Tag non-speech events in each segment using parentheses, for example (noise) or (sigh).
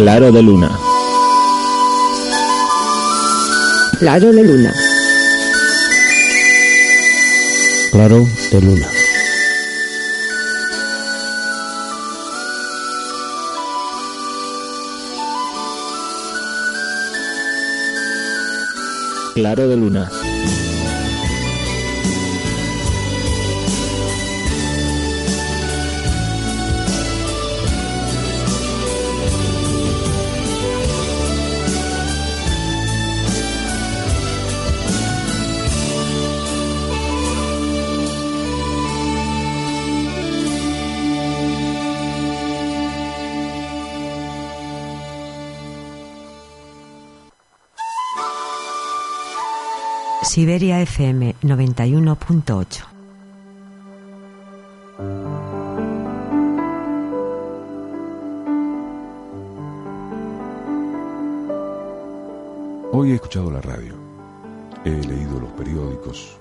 Claro de Luna. Claro de Luna. Claro de Luna. Claro de Luna. Siberia FM 91.8. Hoy he escuchado la radio, he leído los periódicos,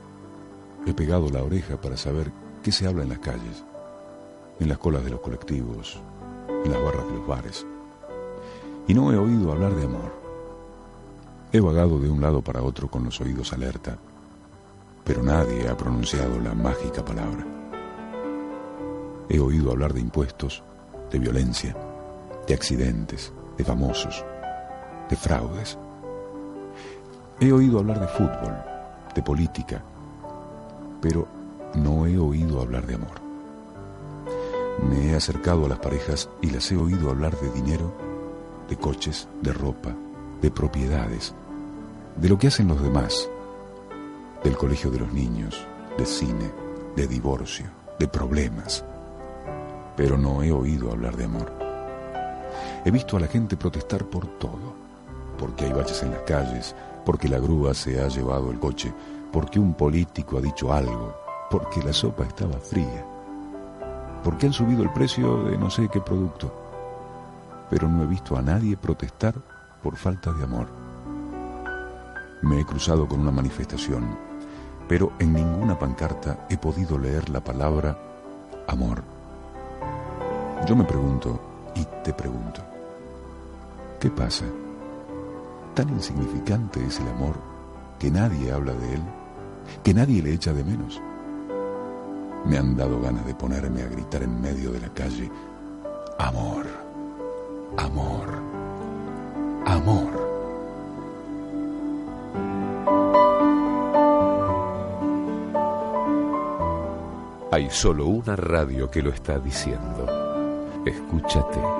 he pegado la oreja para saber qué se habla en las calles, en las colas de los colectivos, en las barras de los bares. Y no he oído hablar de amor. He vagado de un lado para otro con los oídos alerta, pero nadie ha pronunciado la mágica palabra. He oído hablar de impuestos, de violencia, de accidentes, de famosos, de fraudes. He oído hablar de fútbol, de política, pero no he oído hablar de amor. Me he acercado a las parejas y las he oído hablar de dinero, de coches, de ropa, de propiedades, de lo que hacen los demás, del colegio de los niños, de cine, de divorcio, de problemas. Pero no he oído hablar de amor. He visto a la gente protestar por todo, porque hay baches en las calles, porque la grúa se ha llevado el coche, porque un político ha dicho algo, porque la sopa estaba fría, porque han subido el precio de no sé qué producto. Pero no he visto a nadie protestar por falta de amor. Me he cruzado con una manifestación, pero en ninguna pancarta he podido leer la palabra amor. Yo me pregunto y te pregunto, ¿qué pasa? ¿Tan insignificante es el amor que nadie habla de él, que nadie le echa de menos? Me han dado ganas de ponerme a gritar en medio de la calle, amor, amor, amor. Hay solo una radio que lo está diciendo. Escúchate.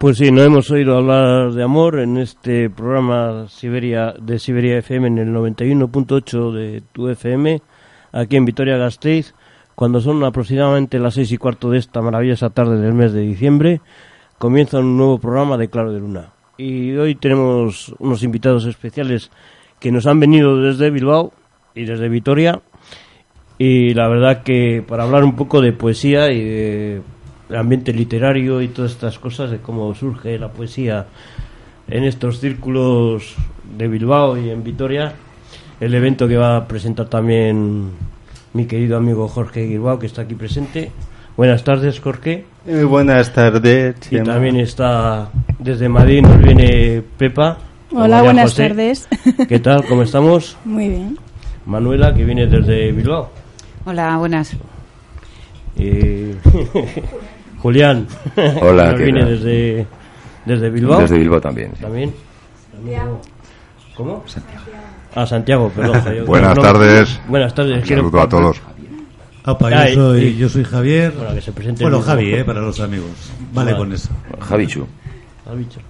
Pues sí, no hemos oído hablar de amor en este programa Siberia de Siberia FM en el 91.8 de tu FM, aquí en Vitoria-Gasteiz, cuando son aproximadamente las seis y cuarto de esta maravillosa tarde del mes de diciembre, comienza un nuevo programa de Claro de Luna. Y hoy tenemos unos invitados especiales que nos han venido desde Bilbao y desde Vitoria, y la verdad que para hablar un poco de poesía y de ambiente literario y todas estas cosas, de cómo surge la poesía en estos círculos de Bilbao y en Vitoria. El evento que va a presentar también mi querido amigo Jorge Bilbao, que está aquí presente. Buenas tardes, Jorge. Muy buenas tardes. Y también está desde Madrid, nos viene Pepa. Hola, buenas tardes. ¿Qué tal? ¿Cómo estamos? Muy bien. Manuela, que viene desde Bilbao. Hola, buenas. Eh, (laughs) Julián. (laughs) Hola, Nos viene desde, desde Bilbao. Desde Bilbao también. sí. También. ¿Cómo? Ah, Santiago, perdón. (laughs) yo- Buenas no, tardes. Buenas tardes. Un saludo a todos. Apa, Ah, yo, soy, y- yo soy Javier. Bueno, que se presente Bueno. Javi, eh, para los amigos. Vale Vale. con eso. Javichu. Javicho.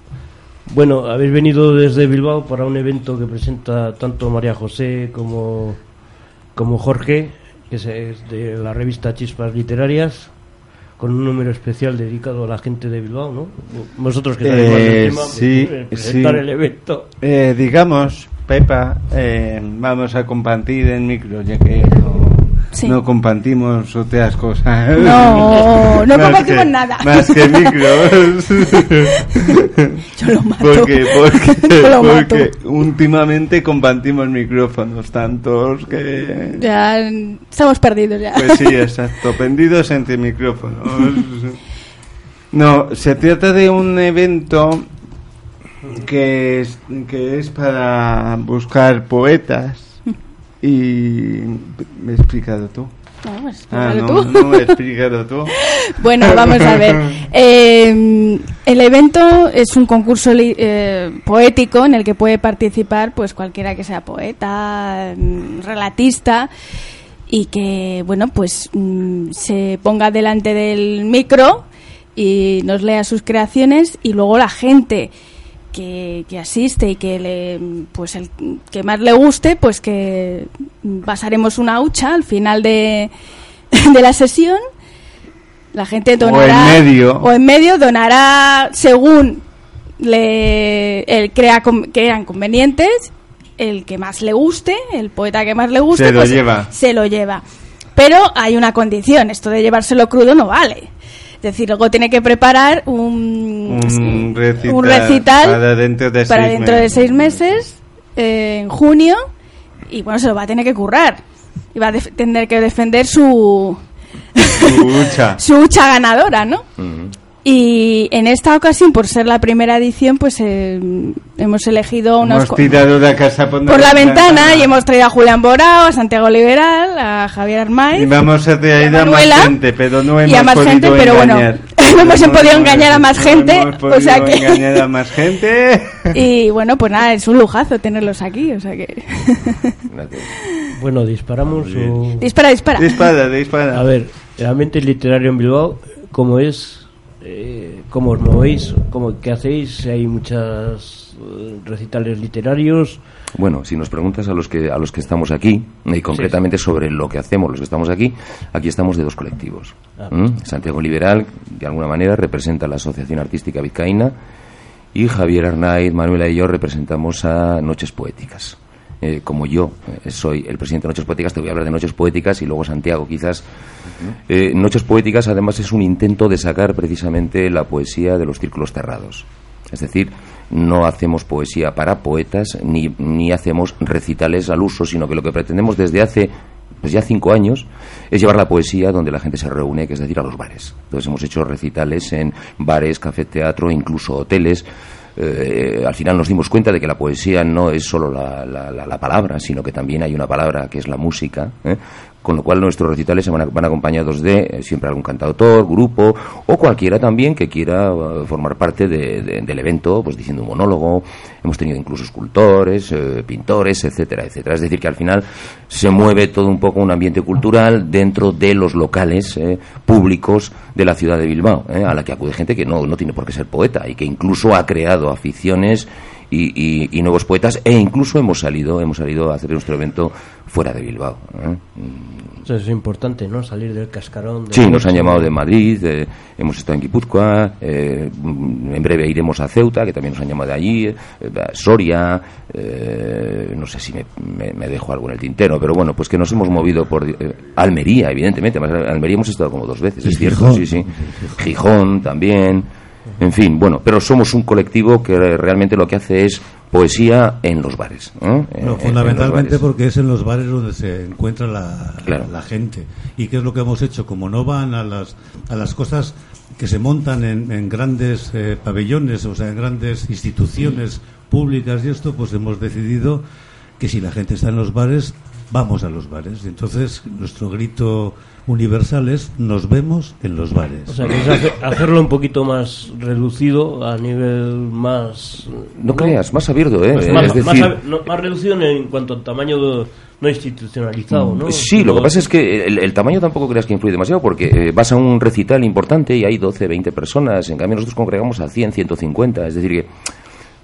Bueno, habéis venido desde Bilbao para un evento que presenta tanto María José como, como Jorge, que es de la revista Chispas Literarias, con un número especial dedicado a la gente de Bilbao, ¿no? Vosotros que sabéis Eh, tema, sí, pues, presentar sí. el evento. Eh, digamos, Pepa, eh, vamos a compartir el micro, ya que no, Sí. no compartimos otras cosas. No, (laughs) no compartimos que- nada. Más que micros. (laughs) Yo lo mato. Porque, porque, (laughs) Yo lo mato. porque últimamente compartimos micrófonos tantos que... Ya estamos perdidos ya. Pues sí, exacto, pendidos entre micrófonos. No, se trata de un evento que es, que es para buscar poetas y... ¿Me he explicado tú? No, pues, Ah, no, tú. no me he explicado tú. (laughs) Bueno, vamos a ver. Eh, el evento es un concurso li- eh, poético en el que puede participar pues cualquiera que sea poeta, mm, relatista y que bueno pues mm, se ponga delante del micro y nos lea sus creaciones y luego la gente que, que asiste y que le pues el que más le guste pues que pasaremos una hucha al final de, (laughs) de la sesión la gente donará en medio. o en medio donará según le el crea crean convenientes el que más le guste el poeta que más le guste Se lo pues, lleva. se lo lleva pero hay una condición esto de llevárselo crudo no vale es decir luego tiene que preparar un Un recital, un recital para dentro de para seis dentro de meses. seis meses eh, en junio y bueno se lo va a tener que currar y va a def- tener que defender su su hucha (laughs) ganadora, ¿no? Y en esta ocasión, por ser la primera edición, pues eh, hemos elegido unos Hemos tirado la casa por, por la ventana y hemos traído a Julián Borao, a Santiago Liberal, a Javier Armaiz Y vamos a traer a a más gente, pero no hemos y a más podido gente, pero bueno, (laughs) no hemos podido engañar a más no gente, hemos o sea que- engañar a más (laughs) gente. y bueno, pues nada, es un lujazo tenerlos aquí, o sea que (laughs) Bueno, disparamos o... dispara, dispara. dispara, dispara. A ver, el ambiente literario en Bilbao, ¿cómo es? Eh, ¿Cómo os movéis? ¿Cómo, ¿Qué hacéis? ¿Hay muchos recitales literarios? Bueno, si nos preguntas a los que a los que estamos aquí y concretamente sobre lo que hacemos los que estamos aquí, aquí estamos de dos colectivos. Ah. ¿Mm? Santiago Liberal, de alguna manera, representa la Asociación Artística Vizcaína y Javier Arnaiz, Manuela y yo representamos a Noches Poéticas. Eh, como yo eh, soy el presidente de Noches Poéticas, te voy a hablar de Noches Poéticas y luego Santiago quizás. Eh, Noches Poéticas además es un intento de sacar precisamente la poesía de los círculos cerrados. Es decir, no hacemos poesía para poetas ni, ni hacemos recitales al uso, sino que lo que pretendemos desde hace pues ya cinco años es llevar la poesía donde la gente se reúne, que es decir, a los bares. Entonces hemos hecho recitales en bares, café, teatro, incluso hoteles. Eh, al final nos dimos cuenta de que la poesía no es solo la, la- la- la palabra, sino que también hay una palabra que es la música. ¿eh? Con lo cual nuestros recitales se van, a- van acompañados de eh, siempre algún cantautor, grupo o cualquiera también que quiera eh, formar parte de- de- del evento, pues diciendo un monólogo. Hemos tenido incluso escultores, eh, pintores, etcétera, etcétera. Es decir, que al final se mueve todo un poco un ambiente cultural dentro de los locales públicos de la ciudad de Bilbao, a la que acude gente que no, no tiene por qué ser poeta y que incluso ha creado aficiones y, y- y nuevos poetas e incluso hemos salido hemos salido a hacer nuestro evento fuera de Bilbao. ¿eh? Eso es importante, ¿no? Salir del cascarón. de- Sí, nos han llamado de Madrid, eh, hemos estado en Guipúzcoa, eh, mm, en breve iremos a Ceuta, que también nos han llamado de allí, eh, a Soria, eh, no sé si me, me- me dejo algo en el tintero, pero bueno, pues que nos hemos movido por eh, Almería, evidentemente, además, Almería hemos estado como dos veces, es cierto, Gijón. sí, sí, Gijón también, en fin, bueno, pero somos un colectivo que realmente lo que hace es poesía en los bares. ¿eh? En- No, en- en los fundamentalmente bares. porque es en los bares donde se encuentra la, Claro. la gente. ¿Y qué es lo que hemos hecho? Como no van a las, a las cosas que se montan en, en grandes eh, pabellones, o sea, en grandes instituciones públicas y esto, pues hemos decidido que si la gente está en los bares, vamos a los bares. Entonces, nuestro grito universal es nos vemos en los bares. O sea, que es hacer- hacerlo un poquito más reducido a nivel más... No creas, más abierto, ¿eh? Más, Es más- más decir- ab- no, más reducido en, en cuanto al tamaño de- no institucionalizado, ¿no? Sí, lo que pasa es que el, el tamaño tampoco creas que influye demasiado, porque eh, vas a un recital importante y hay 12, 20 personas, en cambio nosotros congregamos a 100, 150, es decir, que,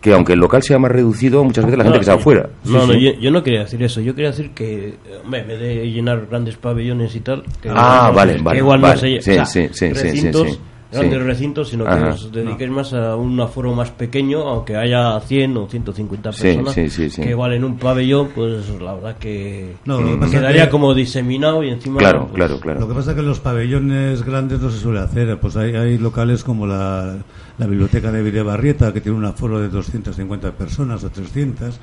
que aunque el local sea más reducido, muchas veces la gente No, que está afuera. No, Sí, no, sí. Yo, yo no quería decir eso. Yo quería decir que, hombre, en vez de llenar grandes pabellones y tal. Que Ah, no vale, sé, que vale, igual vale. no se lle- Sí, o sea, sí, sí, sí. Grandes Sí. recintos, sino que Ajá. os dediquéis más a un aforo más pequeño, aunque haya 100 o 150 Sí, personas, sí, sí, sí. que igual en un pabellón, pues la verdad que No, lo que quedaría que- como diseminado y encima... Claro, pues, claro, claro. Lo que pasa es que en los pabellones grandes no se suele hacer. Pues hay, hay locales como la, la biblioteca de Videbarrieta, que tiene un aforo de 250 personas o 300.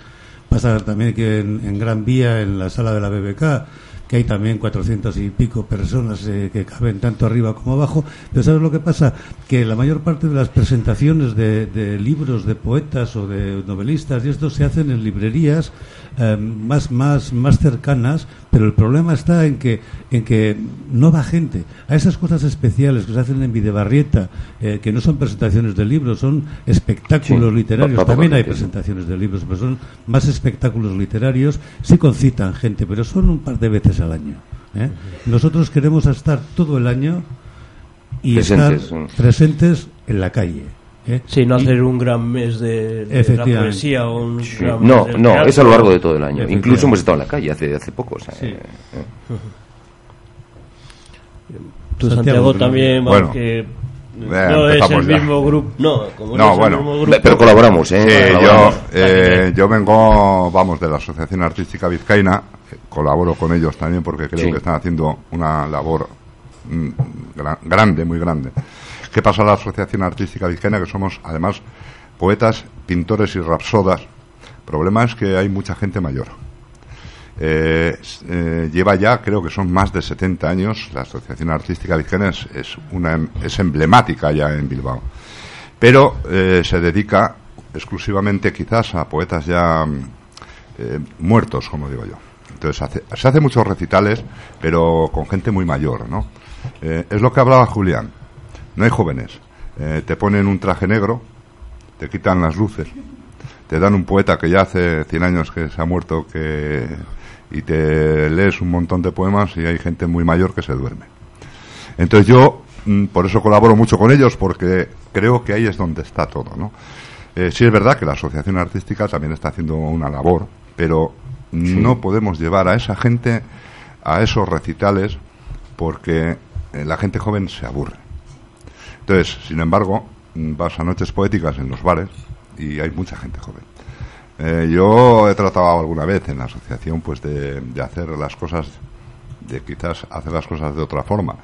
Pasa también que en, en Gran Vía, en la sala de la BBK, que hay también 400 y pico personas eh, que caben tanto arriba como abajo. Pero ¿sabes lo que pasa? Que la mayor parte de las presentaciones de, de libros de poetas o de novelistas y esto se hacen en librerías eh, más, más, más cercanas, pero el problema está en que, en que no va gente. A esas cosas especiales que se hacen en Videbarrieta, eh, que no son presentaciones de libros, son espectáculos Sí, literarios. También hay presentaciones de libros, pero son más espectáculos literarios. Sí concitan gente, pero son un par de veces al año. ¿eh? Nosotros queremos estar todo el año y Presentes, estar presentes en la calle. ¿Eh? Sí, no Y- hacer un gran mes de, de la poesía o un Sí. gran No, no, teatro. es a lo largo de todo el año. Incluso hemos estado en la calle hace, hace poco. o sea, Sí. eh, (laughs) eh. Tú, Santiago, Santiago, también, Bueno. que Eh, no es el mismo grupo. No, como No, no, es bueno. el mismo grupo. Pero colaboramos, ¿eh? Sí, yo, Colaboramos. eh, yo vengo, vamos, de la Asociación Artística Vizcaína, eh, colaboro con ellos también porque creo Sí. que están haciendo una labor mm, gra- grande, muy grande. ¿Qué pasa en la Asociación Artística Vizcaína? Que somos, además, poetas, pintores y rapsodas. El problema es que hay mucha gente mayor. Eh, eh, lleva ya, creo que son más de 70 años, la Asociación Artística Vizcaína es, es una, es emblemática ya en Bilbao pero eh, se dedica exclusivamente quizás a poetas ya muertos, como digo yo. Entonces hace- se hace muchos recitales, pero con gente muy mayor, ¿no? Es lo que hablaba Julián. No hay jóvenes. Eh, te ponen un traje negro, te quitan las luces, te dan un poeta que ya hace 100 años que se ha muerto que, y te lees un montón de poemas y hay gente muy mayor que se duerme. Entonces yo mm, por eso colaboro mucho con ellos porque creo que ahí es donde está todo, ¿no? Eh, sí es verdad que la asociación artística también está haciendo una labor, pero no podemos llevar a esa gente a esos recitales porque eh, la gente joven se aburre. Entonces, sin embargo, vas a noches poéticas en los bares y hay mucha gente joven. Eh, yo he tratado alguna vez en la asociación pues de, de hacer las cosas, de quizás hacer las cosas de otra forma,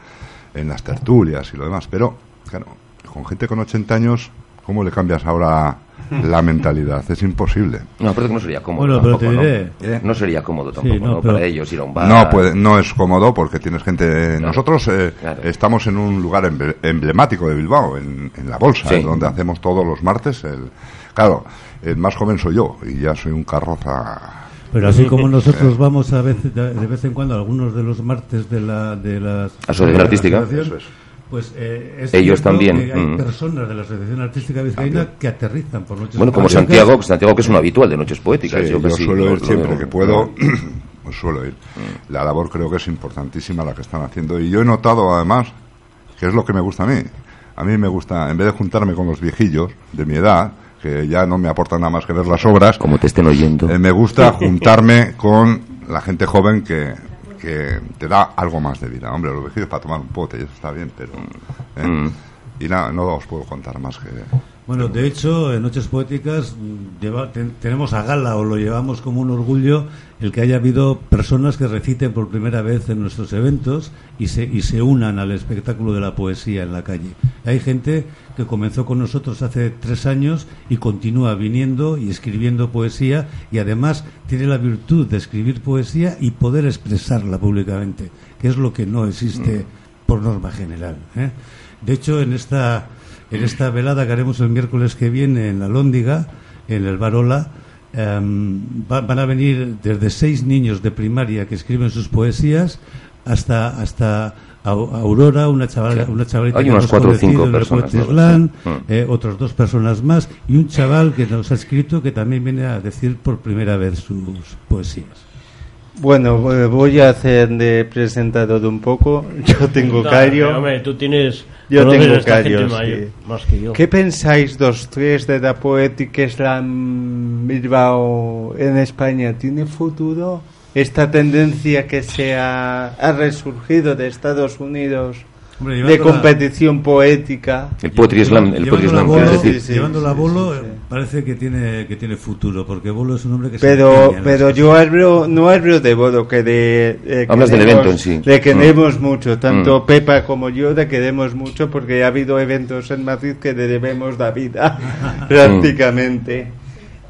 en las tertulias y lo demás, pero claro, con gente con 80 años, ¿cómo le cambias ahora (laughs) la mentalidad? Es imposible. No, pero que no sería cómodo. Bueno, pero te tampoco, ¿no? ¿Eh? No sería cómodo tampoco, no, ¿no? pero- Para ellos ir a un bar. No, puede, no es cómodo porque tienes gente. Nosotros eh, claro. estamos en un lugar emble- emblemático de Bilbao, en, en la bolsa, Sí. donde hacemos todos los martes. El, claro, el más joven soy yo y ya soy un carroza. Pero así como (laughs) nosotros vamos a veces, de vez en cuando a algunos de los martes de la de las Asociación de la Artística. Eso es. Pues eh, es Ellos también, que hay mm. personas de la Asociación Artística Vizcaína que aterrizan por noches Bueno, como poéticas. Santiago, Santiago que es un habitual de Noches Poéticas. Sí, yo yo suelo lo- ir siempre que puedo. (clears throat) pues suelo ir. La labor creo que es importantísima la que están haciendo. Y yo he notado además, que es lo que me gusta a mí. A mí me gusta, en vez de juntarme con los viejillos de mi edad, que ya no me aportan nada más que ver las obras, Como te estén oyendo. eh, me gusta (laughs) juntarme con la gente joven que, que te da algo más de vida. Hombre, los viejillos para tomar un pote, y eso está bien, pero... ¿eh? Mm. Y nada, no os puedo contar más que... Bueno, de hecho, en Noches Poéticas mm, lleva- ten- tenemos a gala o lo llevamos como un orgullo el que haya habido personas que reciten por primera vez en nuestros eventos y se, y se unan al espectáculo de la poesía en la calle. Hay gente que comenzó con nosotros hace tres años y continúa viniendo y escribiendo poesía y además tiene la virtud de escribir poesía y poder expresarla públicamente, que es lo que no existe por norma general. ¿eh? De hecho, en esta en esta velada que haremos el miércoles que viene en la Lóndiga, en el Barola, em, va- van a venir desde seis niños de primaria que escriben sus poesías hasta hasta Au- Aurora, una una chavalita Hay que hemos cuatro o cinco conocido en el personas, ¿no? Sí. Mm. eh, otros dos personas más y un chaval que nos ha escrito que también viene a decir por primera vez sus poesías. Bueno, eh, voy a hacer de presentador un poco. (laughs) Yo tengo No, cario. hombre, tú tienes. Yo tengo mayor, sí. Más que yo. ¿Qué pensáis los tres de la poética slam Bilbao en España? ¿Tiene futuro? Esta tendencia que se ha, ha resurgido de Estados Unidos Hombre, de llevando la- competición poética. El Poetry Slam, el Poetry Slam, Bolo, quiero decir. sí, llevándolo a sí, Bolo, sí, sí. Parece que tiene que tiene futuro, porque Bolo es un hombre que se Pero, en pero yo hablo, no hablo de Bodo, que de... eh, Hablas del queremos- evento en sí. Le queremos Mm. mucho, tanto Mm. Pepa como yo le queremos mucho porque ha habido eventos en Madrid que le debemos la vida, (laughs) prácticamente.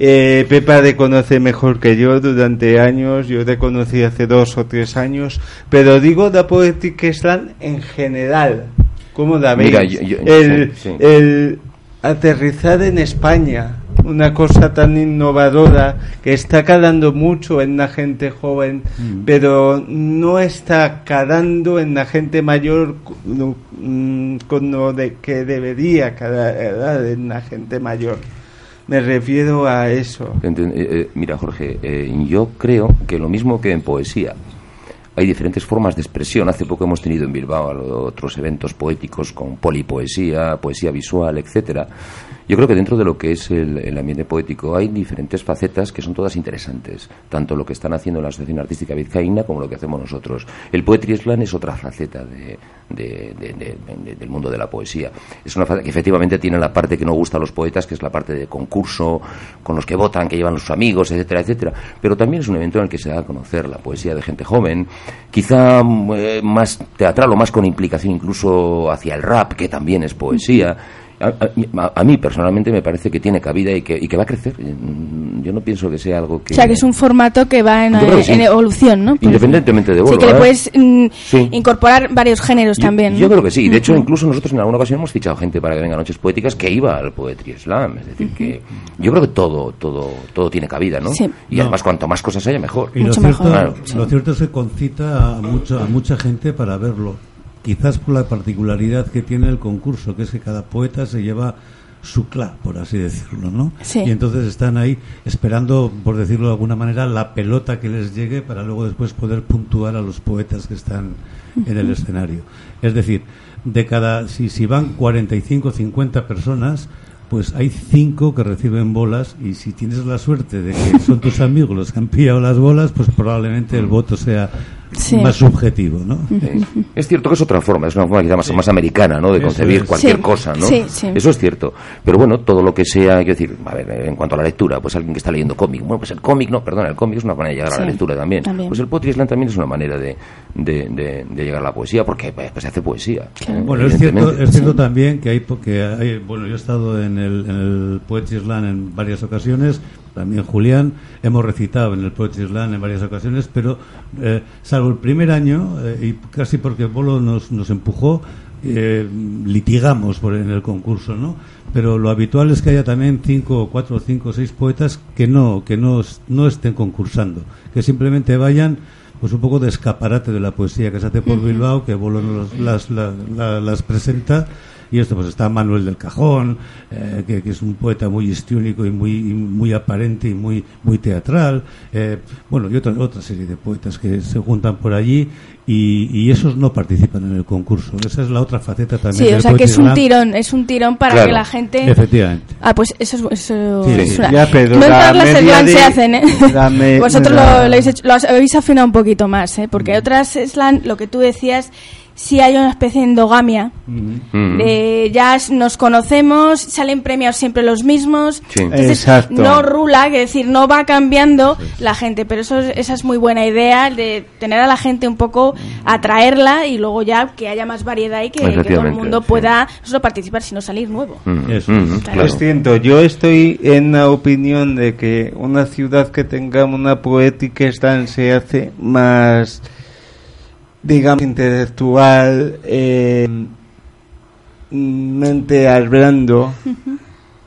Eh, Pepa le conoce mejor que yo durante años, yo le conocí hace dos o tres años, pero digo la Poetic Slam en general, ¿cómo la veis? Mira, yo- yo- el, sí, sí. el aterrizar en España, una cosa tan innovadora que está calando mucho en la gente joven, Mm. pero no está calando en la gente mayor mm, con lo de que debería calar en la gente mayor. Me refiero a eso. Enten- eh, eh, mira, Jorge, eh, yo creo que lo mismo que en poesía. Hay diferentes formas de expresión. Hace poco hemos tenido en Bilbao otros eventos poéticos con polipoesía, poesía visual, etcétera. Yo creo que dentro de lo que es el, ambiente poético hay diferentes facetas que son todas interesantes, tanto lo que están haciendo la Asociación Artística Vizcaína como lo que hacemos nosotros. El Poetry Slam es otra faceta de- de- de- de- de- del mundo de la poesía. Es una faceta que efectivamente tiene la parte que no gusta a los poetas, que es la parte de concurso, con los que votan, que llevan sus amigos, etcétera, etcétera. Pero también es un evento en el que se da a conocer la poesía de gente joven, quizá eh, más teatral o más con implicación incluso hacia el rap, que también es poesía. A, a- a mí personalmente me parece que tiene cabida y que, y que va a crecer. Mm, Yo no pienso que sea algo que... O sea, que es un formato que va en, sí. en evolución, ¿no? Independientemente de Sí, Bolo, que le ¿eh? puedes mm, Sí. incorporar varios géneros Yo- también. Yo, ¿no? creo que sí. De hecho, incluso nosotros en alguna ocasión hemos fichado gente para que venga a Noches Poéticas que iba al Poetry Slam. Es decir, que yo creo que todo, todo, todo tiene cabida, ¿no? Sí. Y No. además, cuanto más cosas haya, mejor. Y lo Mucho cierto, mejor. Claro. lo cierto es que concita a, mucho, a mucha gente para verlo. Quizás por la particularidad que tiene el concurso, que es que cada poeta se lleva su cla, por así decirlo, ¿no? Sí. Y entonces están ahí esperando, por decirlo de alguna manera, la pelota que les llegue para luego después poder puntuar a los poetas que están en el escenario. Es decir, de cada, si, si van 45 50 personas, pues hay cinco que reciben bolas y si tienes la suerte de que son tus amigos los que han pillado las bolas, pues probablemente el voto sea Sí. más subjetivo, ¿no? Es cierto que es otra forma, es una forma quizá más, más americana, ¿no? De concebir es. cualquier Sí, cosa, ¿no? sí, sí. Eso es cierto. Pero bueno, todo lo que sea, quiero decir, a ver, en cuanto a la lectura, pues alguien que está leyendo cómic, bueno, pues el cómic, no, perdona, el cómic es una manera de llegar a la lectura también. también. Pues el poetry slam también es una manera de, de, de- de llegar a la poesía, porque pues, se hace poesía. Claro. eh, Bueno, es cierto, es cierto también que hay, porque hay, bueno, yo he estado en el, en el Poetry Slam en varias ocasiones, también Julián, hemos recitado en el Poetry Slam en varias ocasiones, pero eh, salvo el primer año, eh, y casi porque Bolo nos, nos empujó, eh, litigamos por en el concurso, ¿no? Pero lo habitual es que haya también cinco, cuatro, cinco, seis poetas que no, que no, no estén concursando, que simplemente vayan pues un poco de escaparate de la poesía que se hace por Bilbao, que Bolo nos las, la- la- las presenta. Y esto, pues está Manuel del Cajón, eh, que, que es un poeta muy histriónico y muy, y muy aparente y muy, muy teatral. eh, bueno, y otra, otra serie de poetas que se juntan por allí y, y esos no participan en el concurso. Esa es la otra faceta también. Sí, del o sea que es un tirón, es un tirón para Claro. que la gente... Efectivamente. Ah, pues eso es, eso Sí, es sí. una- Ya, pero no en todas las de- se hacen, ¿eh? me- (laughs) Vosotros la- lo, lo habéis hecho- lo habéis afinado un poquito más, ¿eh? Porque otras slam, lo que tú decías, sí hay una especie de endogamia. Mm. de ya nos conocemos, salen premios siempre los mismos. Sí. Entonces, Exacto. no rula, que decir, no va cambiando la gente, pero eso es- esa es muy buena idea de tener a la gente un poco, atraerla y luego ya que haya más variedad y que, que todo el mundo sí. pueda no solo participar, sino salir nuevo. Mm, Eso mm, es. claro. Lo siento, yo estoy en la opinión de que una ciudad que tenga una poética slam se hace más, digamos, intelectual, eh, mente hablando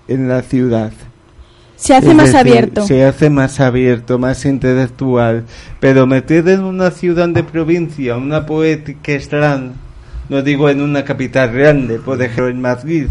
en la ciudad. Se hace Es más decir, abierto. Se hace más abierto, más intelectual. Pero meter en una ciudad de provincia una poética slam, no digo en una capital grande, por ejemplo en Madrid,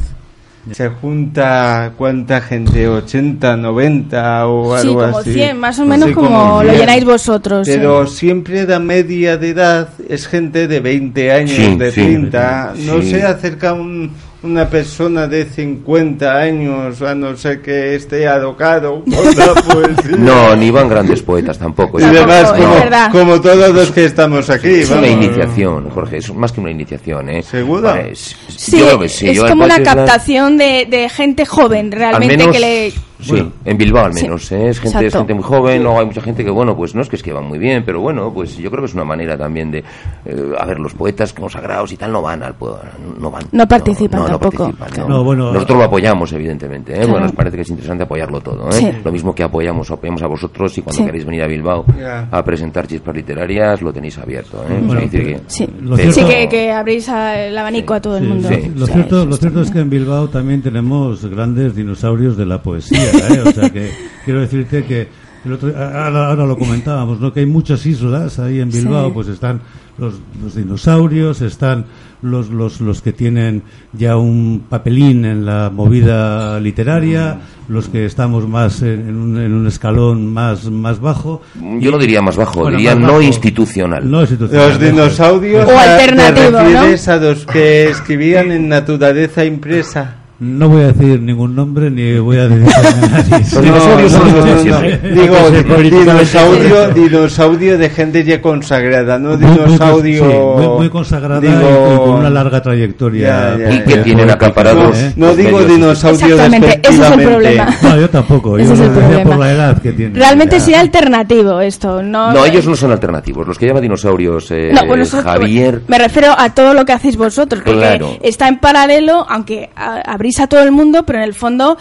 se junta cuánta gente, 80, 90 o Sí, algo como así. 100, más o menos Sí, como lo 100. llenáis vosotros. Pero eh. siempre la media de edad es gente de 20 años, Sí, de sí. 30. No Sí. se acerca un, una persona de 50 años, a no ser que esté adocado (laughs) por la poesía. No, ni van grandes poetas tampoco. Y Es- además, es como, como todos los que estamos aquí. Es una iniciación, Jorge, es más que una iniciación, ¿eh? ¿Seguro? Pues, Sí, yo creo que sí. es Yo como una captación de, de gente joven, al realmente, menos, que le... Sí, en Bilbao al Sí, menos, ¿eh? es, gente, es gente muy joven, luego hay mucha gente que, bueno, pues no es que escriban muy bien, pero bueno, pues yo creo que es una manera también de, eh, a ver, los poetas consagrados y tal no van al pueblo, no van. No participan no, no tampoco. participan, No, bueno, Nosotros lo apoyamos, evidentemente, ¿eh? Claro. Bueno, nos parece que es interesante apoyarlo todo, ¿eh? Sí. Lo mismo que apoyamos, apoyamos a vosotros y cuando Sí. queréis venir a Bilbao a presentar chispas literarias, lo tenéis abierto, ¿eh? Bueno, que- Sí, Lo pero- sí que, que abrís a- el abanico a todo el Sí, mundo. sí. Lo, cierto, lo cierto es que en Bilbao también tenemos grandes dinosaurios de la poesía. ¿Eh? O sea que quiero decirte que el otro- ahora, ahora lo comentábamos, ¿no? que hay muchas islas ahí en Bilbao, Sí. pues están los, los dinosaurios, están los, los, los que tienen ya un papelín en la movida literaria, los que estamos más en, en un, en un escalón más, más bajo. Yo no diría más bajo, Bueno, diría más no bajo. institucional. No institucional. Los dinosaurios O a- alternativo, te ¿no? refieres a los que escribían en naturaleza impresa. No voy a decir ningún nombre ni voy a decir a (laughs) nadie. Los dinosaurios son no, no, especies, no. Digo, dinosaurio, dinosaurio de gente ya consagrada, no Muy- muy dinosaurio. sí, muy, muy consagrada y- digo- y con una larga trayectoria. Ya, ya, Y que tienen acaparados. ¿eh? No digo dinosaurio Exactamente, ese es el problema. No, yo tampoco. Ese yo es el lo decía problema. por la edad que tiene. Realmente sería alternativo esto, ¿no? No, ellos no son alternativos. Los que llaman dinosaurios, eh, No, bueno, Javier. me refiero a todo lo que hacéis vosotros, porque Claro. está en paralelo, aunque a- abrís a todo el mundo, pero en el fondo...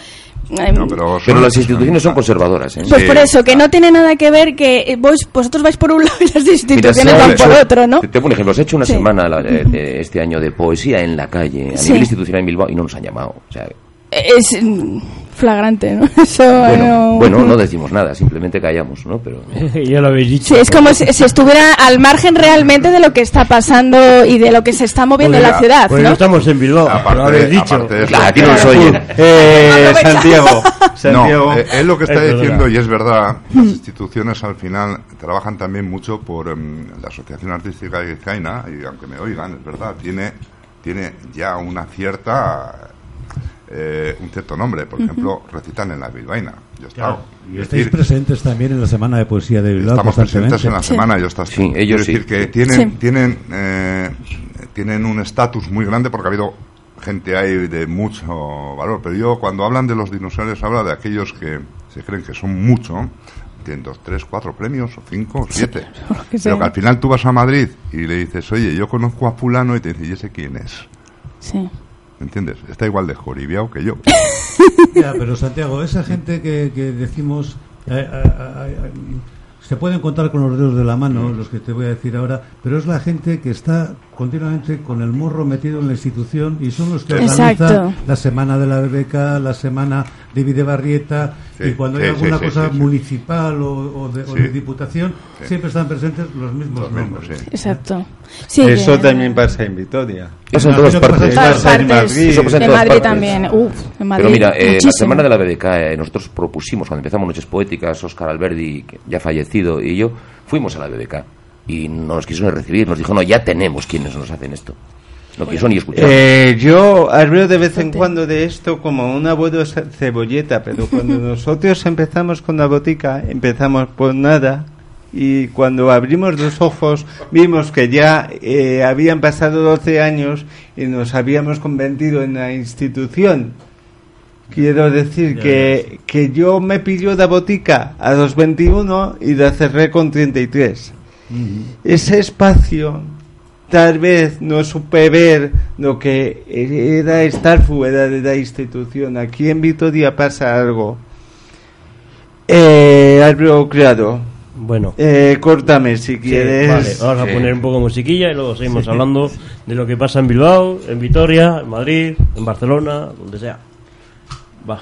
No, pero, las instituciones son conservadoras, ¿eh? Pues Sí, por eso, que no tiene nada que ver que eh, vos, vosotros vais por un (laughs) lado y las instituciones van hecho- por otro, ¿no? Te, pongo un ejemplo. Se ha hecho una Sí. semana la- eh, de este año de poesía en la calle, a Sí. nivel institucional en Bilbao, y no nos han llamado. O sea, Es flagrante, ¿no? (laughs) Eso bueno, no... bueno, no decimos nada, simplemente callamos, ¿no? Pero (laughs) ya lo habéis dicho. Sí, es como si, si estuviera al margen realmente de lo que está pasando y de lo que se está moviendo en la ciudad, Pues no ¿no? estamos en Bilbao, Aparte- lo habéis dicho. de eso- aquí no nos oyen. Eh, (laughs) Aprovecha. Santiago, Santiago. No, eh, es lo que está Es verdad. diciendo y es verdad. Las instituciones al final trabajan también mucho por em, la Asociación Artística de Vizcaína y aunque me oigan, es verdad, tiene tiene ya una cierta eh, un cierto nombre. Por ejemplo, recitan en la Bilbaína. Yo he estado. Y Es estáis decir, presentes también en la Semana de Poesía de Bilbao Estamos presentes en la Sí. semana, yo está. Sí, ellos Quiero sí. decir que tienen, Sí. tienen, eh, tienen un estatus muy grande porque ha habido gente ahí de mucho valor. Pero yo, cuando hablan de los dinosaurios, habla de aquellos que se creen que son mucho. Tienen dos, tres, cuatro premios, o cinco, o siete. (laughs) que. Pero que al final tú vas a Madrid y le dices, oye, yo conozco a fulano y te dice, ¿y ese quién es? Sí. ¿Me entiendes? Está igual de joribiao que yo. (laughs) Ya, pero Santiago, esa gente que, que decimos eh, eh, eh, eh, se pueden contar con los dedos de la mano, los que te voy a decir ahora, pero es la gente que está continuamente con el morro metido en la institución y son los que organizan Exacto. la semana de la BBK, la semana de Videbarrieta Sí, y cuando sí, hay alguna sí, cosa sí, sí. municipal o, o de, o de diputación, Sí. siempre están presentes los mismos Los mismos, nombres. sí. Exacto. Sí, Eso que- también pasa en Vitoria. pasa en todas partes. Pasa en. Madrid. Eso pasa en todas Madrid partes. también. Uf, en Madrid. Pero mira, eh, la semana de la BBK, eh, nosotros propusimos, cuando empezamos Noches Poéticas, Óscar Alberdi, que ya fallecido, y yo, fuimos a la BBK. Y no nos quiso ni recibir, nos dijo, no, ya tenemos quienes nos hacen esto. No quiso ni escuchar. Eh, yo hablo de vez en cuando de esto como un abuelo ce- cebolleta, pero cuando (laughs) nosotros empezamos con la botica, empezamos por nada y cuando abrimos los ojos vimos que ya eh, habían pasado 12 años y nos habíamos convertido en la institución. Quiero decir que, que yo me pilló la botica a los 21 y la cerré con 33 ese espacio tal vez no supe ver lo que era estar fuera de la institución. Aquí en Vitoria pasa algo. Eh, Álvaro Criado, Bueno. eh, córtame si Sí, quieres. vale, vamos a poner un poco de musiquilla y luego seguimos hablando de lo que pasa en Bilbao, en Vitoria, en Madrid, en Barcelona, donde sea. Va.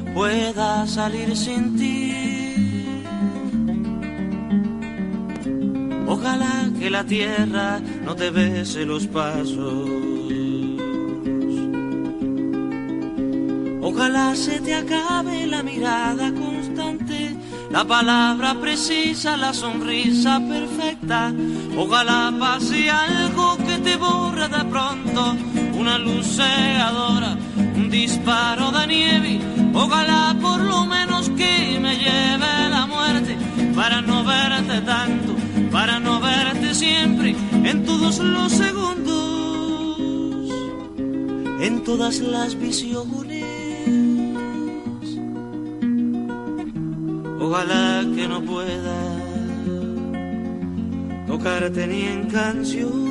pueda salir sin ti. Ojalá que la tierra no te bese los pasos. Ojalá se te acabe la mirada constante, la palabra precisa, la sonrisa perfecta. Ojalá pase algo que te borra de pronto, una luz cegadora, disparo de nieve. Ojalá por lo menos que me lleve la muerte para no verte tanto, para no verte siempre en todos los segundos, en todas las visiones. Ojalá que no pueda tocarte ni en canciones.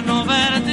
no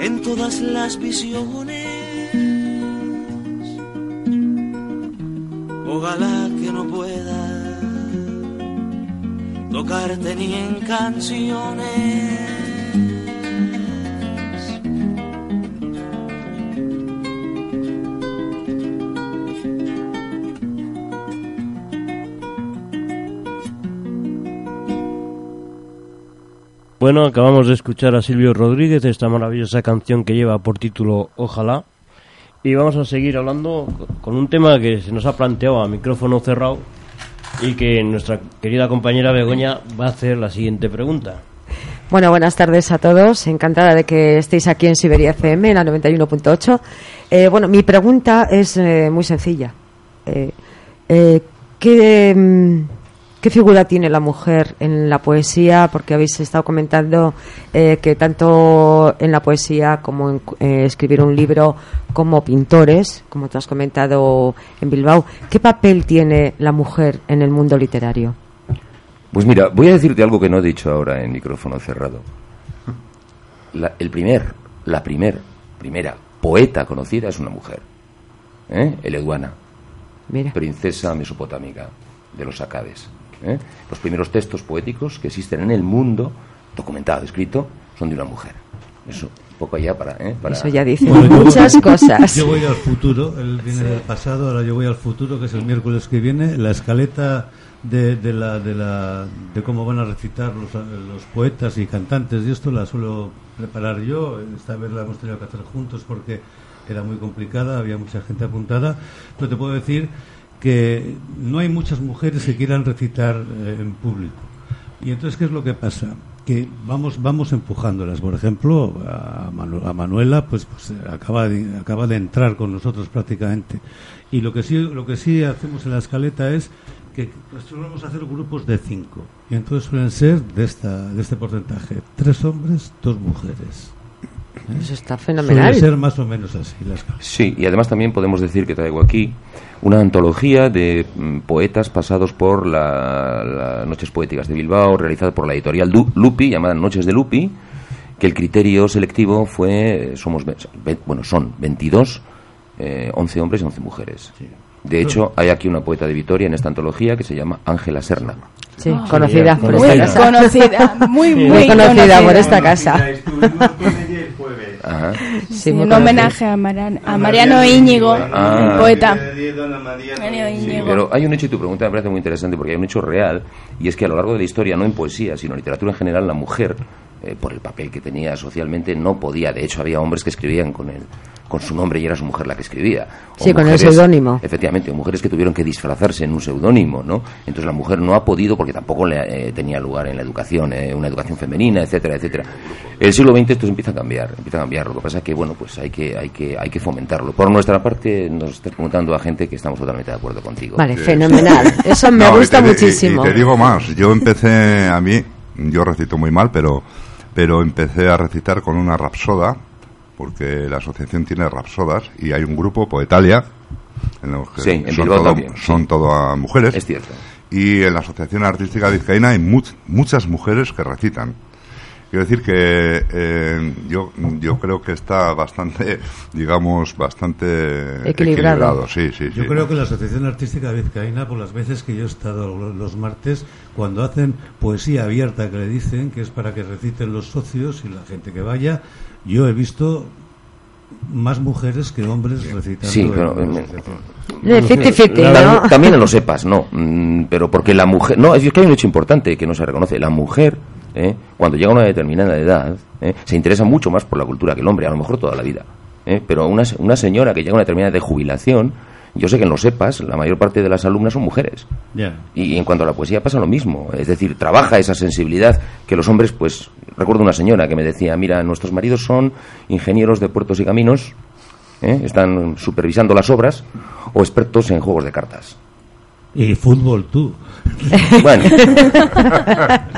en todas las visiones. Ojalá que no pueda tocarte ni en canciones. Bueno, acabamos de escuchar a Silvio Rodríguez esta maravillosa canción que lleva por título Ojalá. Y vamos a seguir hablando con un tema que se nos ha planteado a micrófono cerrado y que nuestra querida compañera Begoña va a hacer la siguiente pregunta. Bueno, buenas tardes a todos. Encantada de que estéis aquí en Siberia FM, en la 91.8. Eh, bueno, mi pregunta es eh, muy sencilla. Eh, ¿qué, mm, ¿Qué figura tiene la mujer en la poesía? Porque habéis estado comentando eh, que tanto en la poesía como en eh, escribir un libro, como pintores, como tú has comentado en Bilbao, ¿qué papel tiene la mujer en el mundo literario? Pues mira, voy a decirte algo que no he dicho ahora en micrófono cerrado. La, el primer, la primer, primera poeta conocida es una mujer. ¿eh? Eleduana, Mira. princesa mesopotámica de los Acades. ¿Eh? Los primeros textos poéticos que existen en el mundo, documentado, escrito, son de una mujer. Eso, un poco allá para... ¿eh? para... Eso ya dice Bueno, yo- muchas cosas. Yo voy al futuro, él viene del pasado, ahora yo voy al futuro, que es el miércoles que viene. La escaleta de, de, la, de, la, de cómo van a recitar los, los poetas y cantantes y esto la suelo preparar yo. Esta vez la hemos tenido que hacer juntos porque era muy complicada, había mucha gente apuntada. Pero te puedo decir que no hay muchas mujeres que quieran recitar eh, en público. Y entonces, ¿qué es lo que pasa? Que vamos, vamos empujándolas. Por ejemplo, a, Manu- a Manuela, pues, pues eh, acaba, de, acaba de entrar con nosotros prácticamente. Y lo que sí, lo que sí hacemos en la escaleta es que pues, solemos hacer grupos de cinco. Y entonces suelen ser de, esta, de este porcentaje. Tres hombres, dos mujeres. Eso está fenomenal. Suele ser más o menos así las cosas. Sí, y además también podemos decir que traigo aquí una antología de mm, poetas pasados por la, la Noches Poéticas de Bilbao, realizada por la editorial Du- Lupi, llamada Noches de Lupi, que el criterio selectivo fue, somos, bueno, son 22, eh, 11 hombres y 11 mujeres. De hecho, hay aquí una poeta de Vitoria en esta antología que se llama Ángela Serna. Sí, conocida por Muy esta casa. conocida, muy, muy, Muy conocida por conocida. esta casa. Ajá. Sí, Sí, un homenaje a, Marian- a Mariano Íñigo, Ah. el poeta. Sí, Mariano Íñigo. pero hay un hecho y tu pregunta me parece muy interesante porque hay un hecho real y es que a lo largo de la historia, no en poesía, sino en literatura en general, la mujer, eh, por el papel que tenía socialmente, no podía. De hecho, había hombres que escribían con el, con su nombre y era su mujer la que escribía. O Sí, con el seudónimo. Efectivamente, mujeres que tuvieron que disfrazarse en un seudónimo, ¿no? Entonces la mujer no ha podido porque tampoco le, eh, tenía lugar en la educación, eh, una educación femenina, etcétera, etcétera. El siglo XX esto empieza a cambiar, empieza a cambiar. Lo que pasa es que, bueno, pues hay que, hay que, hay que fomentarlo. Por nuestra parte, nos estás preguntando a gente que estamos totalmente de acuerdo contigo. Vale, fenomenal. Eso me No, y gusta te di- y- muchísimo. Y, te digo más, yo empecé, a mí, yo recito muy mal, pero, pero empecé a recitar con una rapsoda, porque la asociación tiene rapsodas, y hay un grupo, Poetalia, en los que Sí, son, todo- también, son todas mujeres. Es cierto. Y en la Asociación Artística Vizcaína hay much- muchas mujeres que recitan. Quiero decir que eh, yo, yo creo que está bastante, digamos, bastante Equilibrado. Sí, sí, Yo sí. creo que la Asociación Artística Vizcaína, por las veces que yo he estado lo- los martes, cuando hacen poesía abierta, que le dicen, que es para que reciten los socios y la gente que vaya, yo he visto más mujeres que hombres recitando. Sí, la eh, asociación. 50-50, Tam- ¿no? También en lo sepas, no. Mm, Pero porque la mujer. No, es que hay un hecho importante que no se reconoce. La mujer, ¿eh? cuando llega a una determinada edad, ¿eh? se interesa mucho más por la cultura que el hombre, a lo mejor toda la vida. ¿eh? Pero una, una señora que llega a una determinada edad de jubilación, yo sé que en lo sepas, la mayor parte de las alumnas son mujeres. Y en cuanto a la poesía pasa lo mismo, es decir, trabaja esa sensibilidad que los hombres, pues, recuerdo una señora que me decía, mira, nuestros maridos son ingenieros de puertos y caminos, ¿eh? están supervisando las obras o expertos en juegos de cartas. Y fútbol, tú. (laughs) Bueno, (laughs)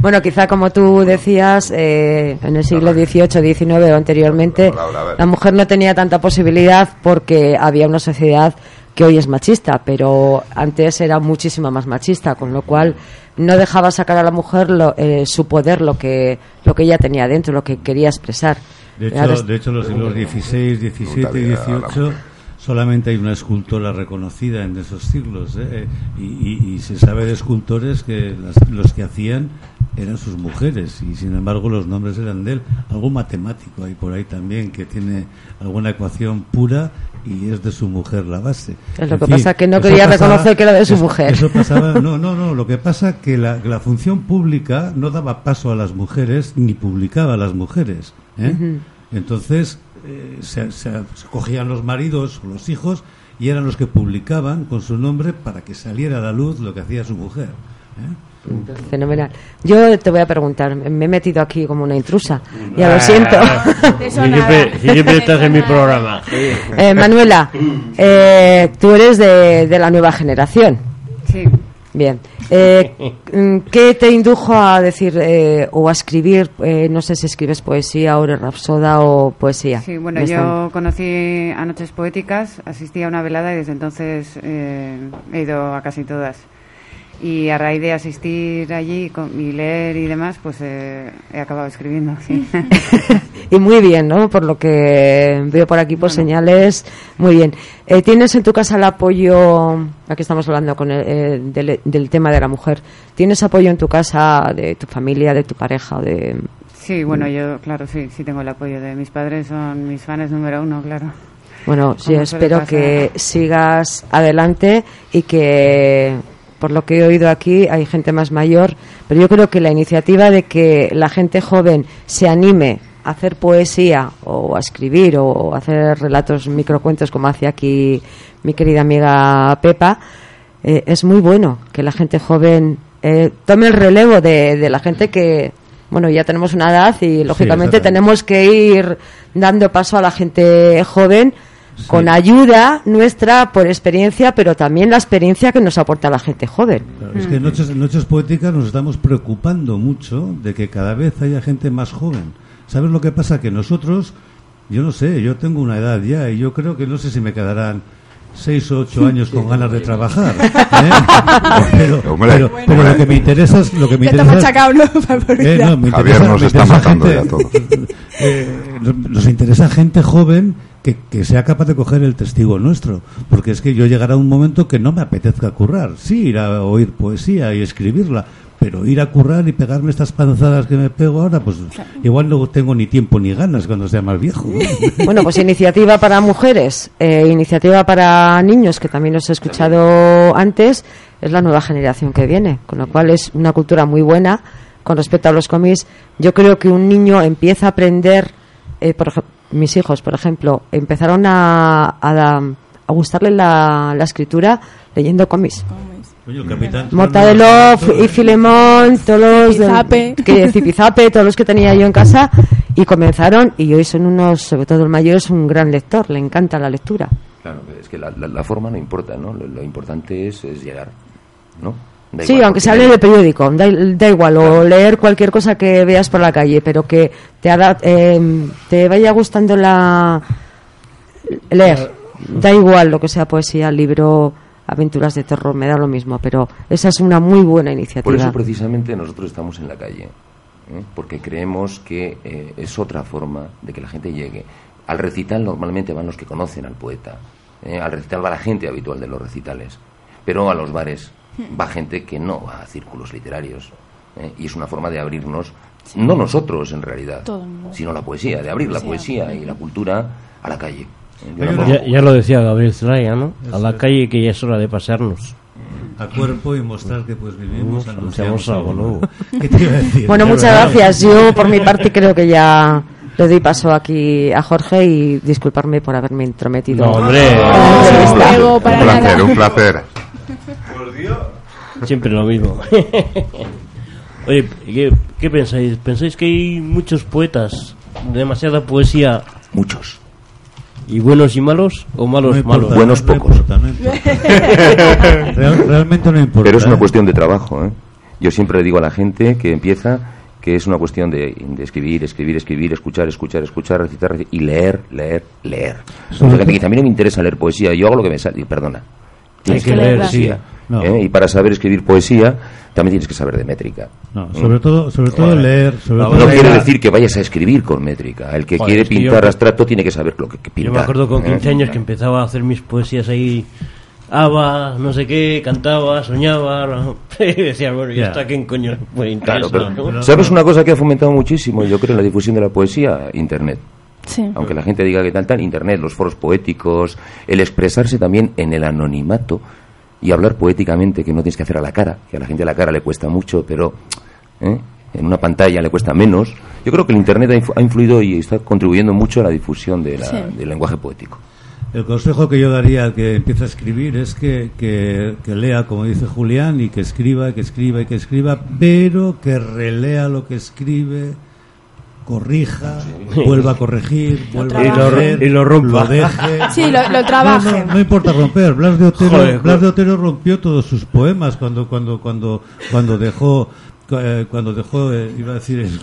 Bueno, quizá como tú decías, eh, en el siglo XVIII, XIX o anteriormente, la mujer no tenía tanta posibilidad porque había una sociedad que hoy es machista, pero antes era muchísimo más machista, con lo cual no dejaba sacar a la mujer lo- eh, su poder, lo que, lo que ella tenía dentro, lo que quería expresar. De hecho, de hecho los siglos XVI, XVII y XVIII solamente hay una escultora reconocida en esos siglos. ¿eh? Y, y- y se sabe de escultores que las- los que hacían eran sus mujeres y sin embargo los nombres eran de él. Algún matemático hay por ahí también que tiene alguna ecuación pura y es de su mujer la base. Es lo En que fin, pasa que no quería pasaba- reconocer que era de su eso- mujer. Eso pasaba, (laughs) no, no, no. Lo que pasa que la, que la función pública no daba paso a las mujeres ni publicaba a las mujeres. ¿eh? Entonces eh, se, se- se cogían los maridos o los hijos y eran los que publicaban con su nombre para que saliera a la luz lo que hacía su mujer. ¿eh? Fenomenal. Yo te voy a preguntar, me he metido aquí como una intrusa, ya lo siento. De eso Si nada. siempre, estás en mi programa. Eh, Manuela, eh, tú eres de, de la nueva generación. Sí, Bien. Eh, mm, ¿Qué te indujo a decir eh, o a escribir? eh, no sé si escribes poesía o eres rapsoda o poesía. sí, bueno, yo conocí a Noches Poéticas, asistí a una velada y desde entonces eh, he ido a casi todas. Y a raíz de asistir allí y leer y demás, pues eh, he acabado escribiendo, sí. (laughs) Y muy bien, ¿no? Por lo que veo por aquí por señales, muy bien. Eh, ¿Tienes en tu casa el apoyo, aquí estamos hablando con el, eh, del, del tema de la mujer, ¿tienes apoyo en tu casa de tu familia, de tu pareja? o De... Sí, bueno, yo, claro, sí, sí tengo el apoyo de mis padres, son mis fans número uno, claro. Bueno, suele espero que sigas adelante y que, por lo que he oído aquí, hay gente más mayor, pero yo creo que la iniciativa de que la gente joven se anime a hacer poesía o a escribir o a hacer relatos, microcuentos como hace aquí mi querida amiga Pepa, eh, es muy bueno que la gente joven eh, tome el relevo de, de la gente que, bueno, ya tenemos una edad y lógicamente tenemos que ir dando paso a la gente joven con ayuda nuestra por experiencia, pero también la experiencia que nos aporta la gente joven. Claro, Es que en Noches, en Noches Poéticas nos estamos preocupando mucho de que cada vez haya gente más joven. ¿Sabes lo que pasa? Que nosotros, yo no sé, yo tengo una edad ya y yo creo que no sé si me quedarán seis o ocho años con ganas de trabajar. ¿eh? (laughs) Pero, Hombre. pero- pero lo que me interesa es lo que me Ya te interesa ¿no? (laughs) Eh, no, me Javier nos me está matando gente- ya todos. (laughs) eh, nos interesa gente joven que, que sea capaz de coger el testigo nuestro, porque es que yo llegará un momento que no me apetezca currar, sí, ir a oír poesía y escribirla, pero ir a currar y pegarme estas panzadas que me pego ahora, pues igual no tengo ni tiempo ni ganas cuando sea más viejo. ¿no? (laughs) Bueno, pues iniciativa para mujeres, eh, iniciativa para niños, que también os he escuchado antes, es la nueva generación que viene, con lo cual es una cultura muy buena con respecto a los cómics. Yo creo que un niño empieza a aprender, eh, por ej- mis hijos, por ejemplo, empezaron a, a, a gustarle la, la escritura leyendo cómics. El capitán Mortadelo y Filemón, todos los (laughs) que Zipizape, todos los que tenía yo en casa y comenzaron y hoy son unos, sobre todo el mayor es un gran lector, le encanta la lectura. Claro, es que la, la- la forma no importa, ¿no? Lo, lo importante es, es llegar, ¿no? Da sí, igual, aunque se hable de periódico, da, da igual, o leer cualquier cosa que veas por la calle, pero que te, eh, te vaya gustando la leer. Da igual lo que sea poesía, libro, aventuras de terror, me da lo mismo, pero esa es una muy buena iniciativa. Por eso precisamente nosotros estamos en la calle, ¿eh? porque creemos que eh, es otra forma de que la gente llegue. Al recital normalmente van los que conocen al poeta, ¿eh? al recital va la gente habitual de los recitales, pero a los bares va gente que no va a círculos literarios, ¿eh? y es una forma de abrirnos, no nosotros en realidad, sino la poesía, de abrir la Sí, poesía y la cultura a la calle. Ya, ya lo decía Gabriel Zelaya, ¿no? A la calle que ya es hora de pasearnos. a cuerpo y mostrar que pues vivimos, Anunciamos anunciamos algo algo nuevo. (laughs) ¿Qué te iba a decir? Bueno, muchas gracias. Yo, por mi parte, creo que ya le doy paso aquí a Jorge y disculparme por haberme intrometido. No, hombre. placer, un placer. Siempre lo mismo. (laughs) Oye, ¿qué, qué pensáis? ¿Pensáis que hay muchos poetas, demasiada poesía? Muchos. ¿Y buenos y malos? ¿O malos No importa, malos? Buenos no pocos. importa, no importa. (laughs) Real- realmente no importa. Pero es una ¿eh? cuestión de trabajo. ¿eh? Yo siempre le digo a la gente que empieza que es una cuestión de, de escribir, escribir, escribir, escuchar, escuchar, escuchar, recitar, recitar y leer, leer, leer. Mucha gente que dice, a mí no me interesa leer poesía, yo hago lo que me sale. Y perdona. Tienes que que leer poesía. No. ¿eh? Y para saber escribir poesía, también tienes que saber de métrica. No, sobre todo, sobre todo leer, sobre No, todo No quiere decir que vayas a escribir con métrica. El que Joder, quiere pintar yo- abstracto tiene que saber lo que, que pintar. Yo me acuerdo con ¿eh? 15 años que empezaba a hacer mis poesías ahí. Aba, no sé qué, cantaba, soñaba. (laughs) Y decía, bueno, ¿y Ya. hasta quién coño puede Claro, interesar, pero, no? ¿sabes una cosa que ha fomentado muchísimo, yo creo, en la difusión de la poesía? Internet. Sí. Aunque la gente diga que tal, tal, Internet, los foros poéticos, el expresarse también en el anonimato y hablar poéticamente, que no tienes que hacer a la cara, que a la gente a la cara le cuesta mucho, pero ¿eh? en una pantalla le cuesta menos. Yo creo que el Internet ha infu- ha influido y está contribuyendo mucho a la difusión de la- Sí. del lenguaje poético. El consejo que yo daría al que empieza a escribir es que, que, que lea, como dice Julián, y que escriba, que escriba y que escriba, pero que relea lo que escribe, corrija, vuelva a corregir, (laughs) vuelva Y a lo- leer, y lo rompa. deje. (laughs) Sí, lo, lo trabaje. No, no, no importa romper. Blas de Otero, Joder, Blas de Otero rompió todos sus poemas cuando cuando cuando cuando dejó eh, cuando dejó eh, iba a decir el,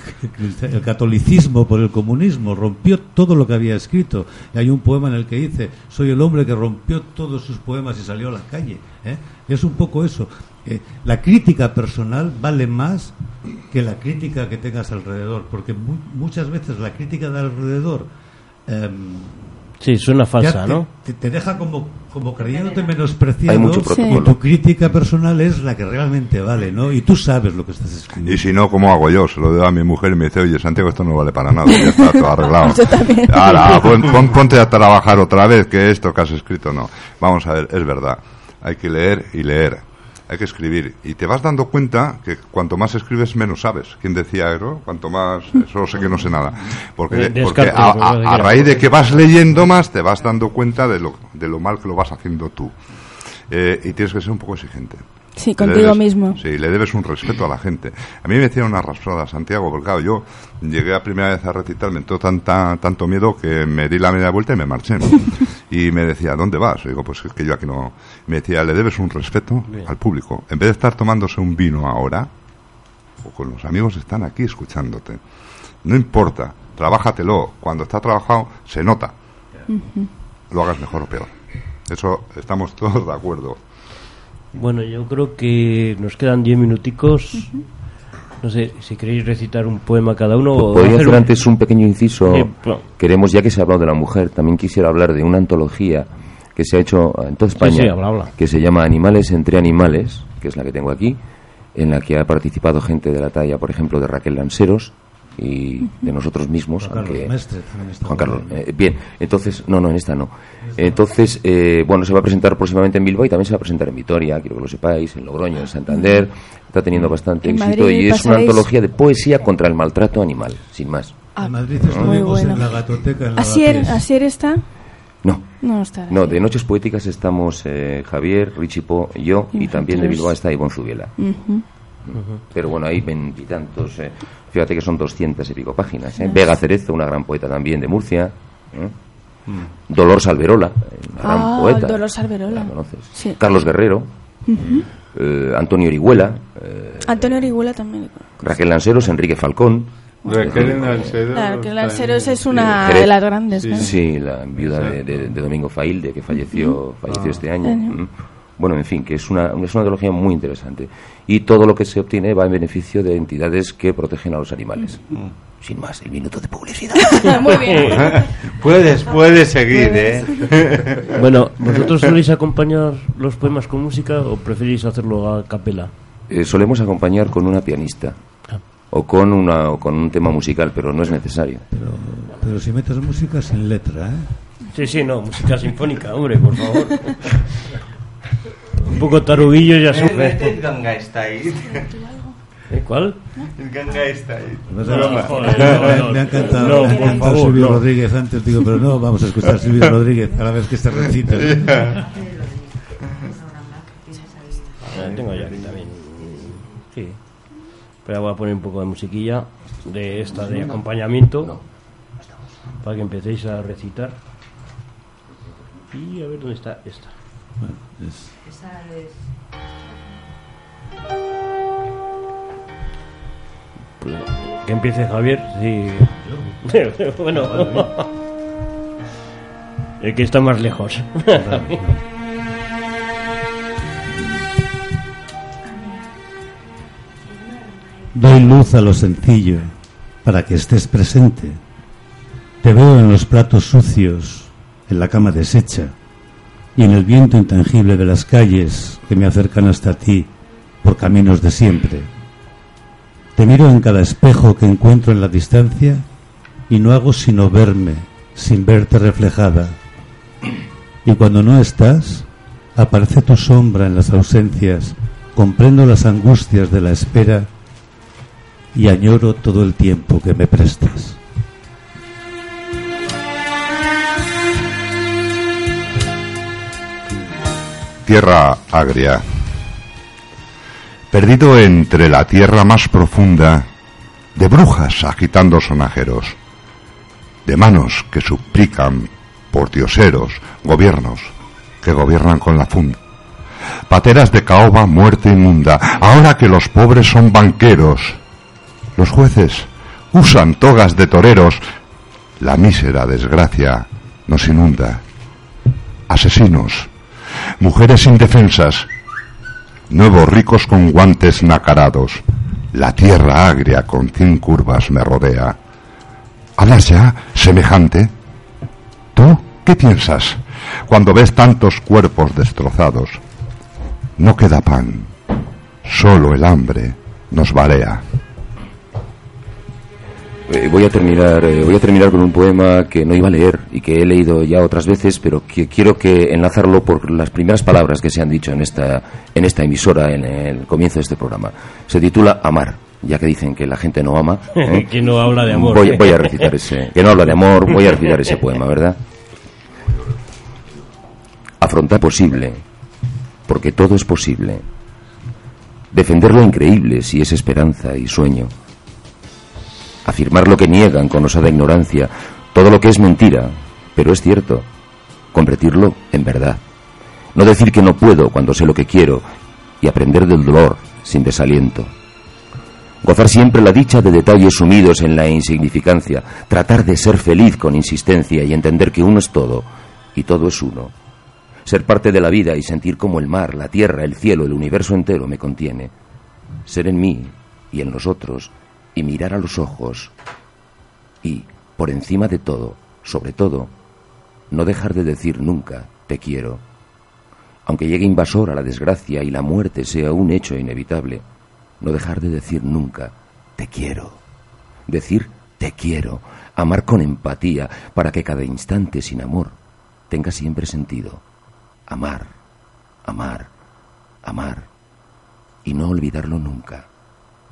el catolicismo por el comunismo rompió todo lo que había escrito y hay un poema en el que dice soy el hombre que rompió todos sus poemas y salió a la calle ¿eh? es un poco eso Eh, la crítica personal vale más que la crítica que tengas alrededor porque mu- muchas veces la crítica de alrededor em, Sí, suena falsa, te, ¿no? te, te deja como, como creyéndote menospreciado. Hay mucho y tu crítica personal es la que realmente vale, ¿no? Y tú sabes lo que estás escribiendo. Y si no, ¿cómo hago yo? Se lo doy a mi mujer y me dice, oye, Santiago, esto no vale para nada, ya está todo arreglado. (laughs) Yo también. Ahora, pon- pon- ponte a trabajar otra vez, que esto que has escrito no. Vamos a ver, es verdad. Hay que leer y leer. Hay que escribir. Y te vas dando cuenta que cuanto más escribes, menos sabes. ¿Quién decía eso? Cuanto más... Solo sé que no sé nada. Porque, a, raíz de que vas leyendo más, te vas dando cuenta de lo, de lo mal que lo vas haciendo tú. Eh, y tienes que ser un poco exigente. Sí, contigo debes- mismo. Sí, le debes un respeto a la gente. A mí me hicieron una raspada, Santiago, porque claro, yo llegué a primera vez a recitar, me entró tanta, tanto miedo que me di la media vuelta y me marché. Y me decía, ¿dónde vas? Y digo, pues es que yo aquí no... Me decía, le debes un respeto al público. En vez de estar tomándose un vino ahora, o con los amigos están aquí escuchándote. No importa trabájatelo. Cuando está trabajado, se nota. Lo hagas mejor o peor. Eso estamos todos de acuerdo. Bueno, yo creo que nos quedan diez minuticos. No sé si queréis recitar un poema cada uno o Podría hacer un- antes un pequeño inciso. No. Queremos, ya que se ha hablado de la mujer, también quisiera hablar de una antología que se ha hecho en toda España, sí, habla, habla. que se llama Animales entre Animales, que es la que tengo aquí, en la que ha participado gente de la talla, por ejemplo, de Raquel Lanceros y de nosotros mismos. Juan Carlos aunque- Mestre también está Juan por Carlos, ahí. eh, bien, entonces, no, no, en esta no. Entonces, eh, bueno, se va a presentar próximamente en Bilbao y también se va a presentar en Vitoria, quiero que lo sepáis, en Logroño, en Santander. Está teniendo bastante En éxito Madrid y es una antología de poesía contra el maltrato animal, sin más. En Madrid muy estuvimos bueno. en la gatoteca, en ¿Asier, Lavapiés. ¿Asier está? No. No está. No, de Noches Poéticas estamos eh, Javier, Richipo, yo y también de. Bilbao está Ivonne Zubiela. Pero bueno, hay veintitantos. Eh. Fíjate que son doscientas y pico páginas. ¿eh? Vega Cerezo, una gran poeta también de Murcia. ¿eh? Dolor Salverola, una gran Ah, poeta. Dolores Alberola. ¿La conoces? Sí. Carlos Guerrero, Ujú. eh, Antonio Orihuela, eh, Antonio Orihuela también. Raquel Lanceros, Enrique Falcón. Raquel Lanceros es una Jerez. de las grandes. Sí, ¿no? sí, la viuda de, de- de Domingo Failde, que falleció, falleció este año. Año. Mm. Bueno, en fin, que es una, es una antología muy interesante. Y todo lo que se obtiene va en beneficio de entidades que protegen a los animales. Sin más, el minuto de publicidad. (laughs) Muy bien. (laughs) puedes, puedes seguir, ¿eh? (laughs) Bueno, ¿vosotros soléis acompañar los poemas con música o preferís hacerlo a capela? Eh, solemos acompañar con una pianista. O con, una, o con un tema musical, pero no es necesario. Pero si metes música sin letra, ¿eh? Sí, sí, no, música sinfónica, hombre, por favor. Un poco taruguillo ya sufre. El Ganga Style. ¿Eh, ¿Cuál? El Ganga Style. No, no. me ha encantado, No, me ha por encantado favor, Silvio no. Rodríguez antes, digo, pero no, vamos a escuchar a Silvio (laughs) Rodríguez a la vez que este recita. Tengo ya aquí también. Sí. Pero voy a poner un poco de musiquilla de esta de acompañamiento para que empecéis a recitar. Y a ver dónde está esta. Pues, que empiece Javier, sí. (laughs) bueno, el que está más lejos. (laughs) Doy luz a lo sencillo para que estés presente. Te veo en los platos sucios, en la cama deshecha y en el viento intangible de las calles que me acercan hasta ti por caminos de siempre. Te miro en cada espejo que encuentro en la distancia y no hago sino verme sin verte reflejada. Y cuando no estás, aparece tu sombra en las ausencias, comprendo las angustias de la espera y añoro todo el tiempo que me prestas. Tierra agria. Perdido entre la tierra más profunda, de brujas agitando sonajeros, de manos que suplican por dioseros, gobiernos que gobiernan con la funda, pateras de caoba, muerte inmunda, ahora que los pobres son banqueros, los jueces usan togas de toreros, la mísera desgracia nos inunda, asesinos, mujeres indefensas, nuevos ricos con guantes nacarados, la tierra agria con cien curvas me rodea. ¿Hablas ya, semejante? ¿Tú qué piensas cuando ves tantos cuerpos destrozados? No queda pan, solo el hambre nos barea. Eh, voy a terminar eh, voy a terminar con un poema que no iba a leer y que he leído ya otras veces pero que quiero que enlazarlo por las primeras palabras que se han dicho en esta en esta emisora en el comienzo de este programa se titula amar ya que dicen que la gente no ama (laughs) ¿eh? que no habla de amor. voy, voy a recitar ese que no habla de amor voy a recitar ese poema verdad afrontar posible porque todo es posible defender lo increíble si es esperanza y sueño afirmar lo que niegan con osada ignorancia, todo lo que es mentira, pero es cierto, convertirlo en verdad. No decir que no puedo cuando sé lo que quiero y aprender del dolor sin desaliento. Gozar siempre la dicha de detalles sumidos en la insignificancia, tratar de ser feliz con insistencia y entender que uno es todo y todo es uno. Ser parte de la vida y sentir como el mar, la tierra, el cielo, el universo entero me contiene. Ser en mí y en los otros y mirar a los ojos y, por encima de todo, sobre todo, no dejar de decir nunca te quiero. Aunque llegue invasor a la desgracia y la muerte sea un hecho inevitable, no dejar de decir nunca te quiero. Decir te quiero, amar con empatía para que cada instante sin amor tenga siempre sentido. Amar, amar, amar y no olvidarlo nunca.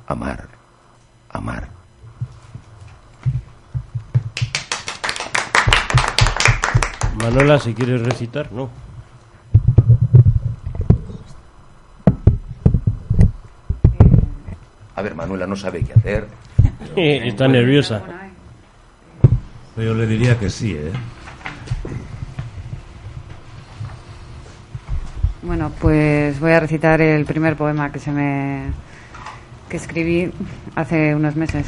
Amar, amar. Manuela, si quieres recitar, no. A ver, Manuela no sabe qué hacer. (laughs) Está nerviosa. Yo le diría que sí, ¿eh? Bueno, pues voy a recitar el primer poema que se me que escribí hace unos meses.